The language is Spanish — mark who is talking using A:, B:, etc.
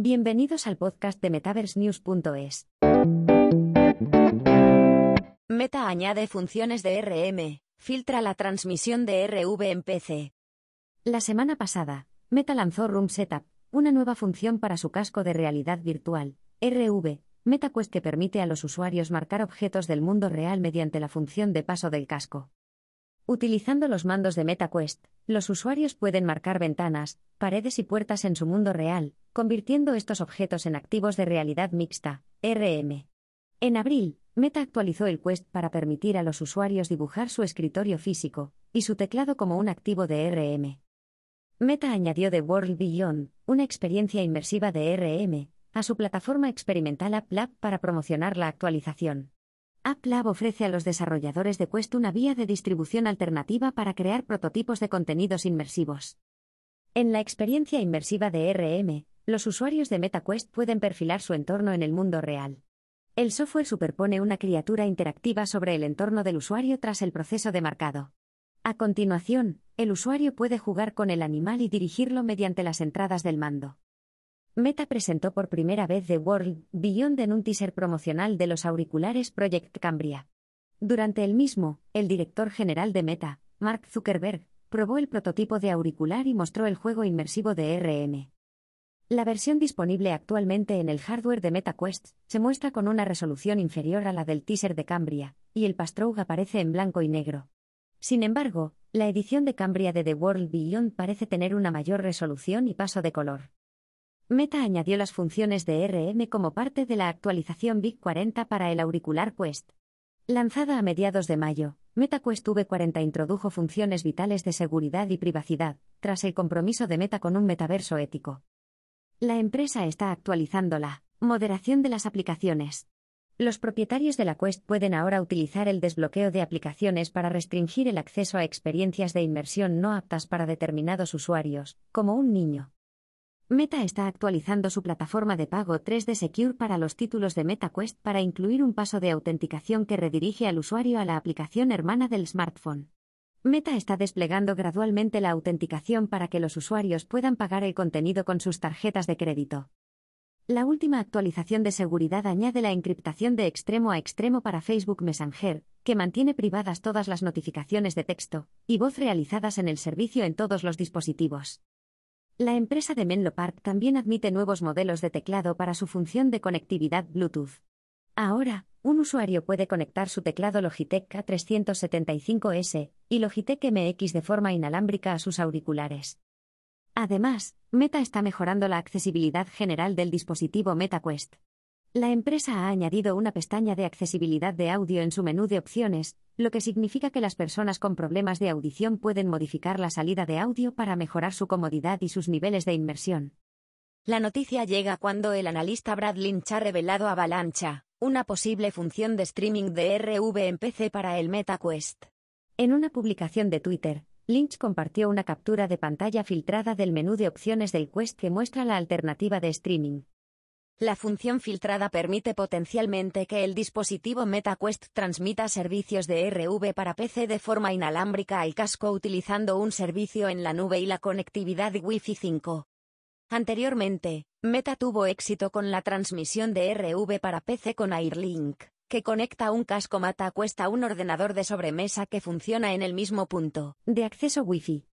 A: Bienvenidos al podcast de MetaverseNews.es.
B: Meta añade funciones de RM, filtra la transmisión de RV en PC.
A: La semana pasada, Meta lanzó Room Setup, una nueva función para su casco de realidad virtual, RV, MetaQuest que permite a los usuarios marcar objetos del mundo real mediante la función de paso del casco. Utilizando los mandos de MetaQuest, los usuarios pueden marcar ventanas, paredes y puertas en su mundo real, convirtiendo estos objetos en activos de realidad mixta, RM. En abril, Meta actualizó el Quest para permitir a los usuarios dibujar su escritorio físico y su teclado como un activo de RM. Meta añadió The World Beyond, una experiencia inmersiva de RM, a su plataforma experimental AppLab para promocionar la actualización. AppLab ofrece a los desarrolladores de Quest una vía de distribución alternativa para crear prototipos de contenidos inmersivos. En la experiencia inmersiva de RM, los usuarios de MetaQuest pueden perfilar su entorno en el mundo real. El software superpone una criatura interactiva sobre el entorno del usuario tras el proceso de marcado. A continuación, el usuario puede jugar con el animal y dirigirlo mediante las entradas del mando. Meta presentó por primera vez The World Beyond en un teaser promocional de los auriculares Project Cambria. Durante el mismo, el director general de Meta, Mark Zuckerberg, probó el prototipo de auricular y mostró el juego inmersivo de RM. La versión disponible actualmente en el hardware de MetaQuest se muestra con una resolución inferior a la del teaser de Cambria, y el Pastroug aparece en blanco y negro. Sin embargo, la edición de Cambria de The World Beyond parece tener una mayor resolución y paso de color. Meta añadió las funciones de RM como parte de la actualización Big 40 para el auricular Quest. Lanzada a mediados de mayo, MetaQuest V40 introdujo funciones vitales de seguridad y privacidad, tras el compromiso de Meta con un metaverso ético. La empresa está actualizando la moderación de las aplicaciones. Los propietarios de la Quest pueden ahora utilizar el desbloqueo de aplicaciones para restringir el acceso a experiencias de inmersión no aptas para determinados usuarios, como un niño. Meta está actualizando su plataforma de pago 3D Secure para los títulos de MetaQuest para incluir un paso de autenticación que redirige al usuario a la aplicación hermana del smartphone. Meta está desplegando gradualmente la autenticación para que los usuarios puedan pagar el contenido con sus tarjetas de crédito. La última actualización de seguridad añade la encriptación de extremo a extremo para Facebook Messenger, que mantiene privadas todas las notificaciones de texto y voz realizadas en el servicio en todos los dispositivos. La empresa de Menlo Park también admite nuevos modelos de teclado para su función de conectividad Bluetooth. Ahora, un usuario puede conectar su teclado Logitech K375S y Logitech MX de forma inalámbrica a sus auriculares. Además, Meta está mejorando la accesibilidad general del dispositivo MetaQuest. La empresa ha añadido una pestaña de accesibilidad de audio en su menú de opciones, lo que significa que las personas con problemas de audición pueden modificar la salida de audio para mejorar su comodidad y sus niveles de inmersión.
B: La noticia llega cuando el analista Brad Lynch ha revelado Avalancha, una posible función de streaming de RV en PC para el MetaQuest.
A: En una publicación de Twitter, Lynch compartió una captura de pantalla filtrada del menú de opciones del Quest que muestra la alternativa de streaming.
B: La función filtrada permite potencialmente que el dispositivo MetaQuest transmita servicios de RV para PC de forma inalámbrica al casco utilizando un servicio en la nube y la conectividad Wi-Fi 5. Anteriormente, Meta tuvo éxito con la transmisión de RV para PC con Airlink, que conecta un casco MetaQuest a un ordenador de sobremesa que funciona en el mismo punto
A: de acceso Wi-Fi.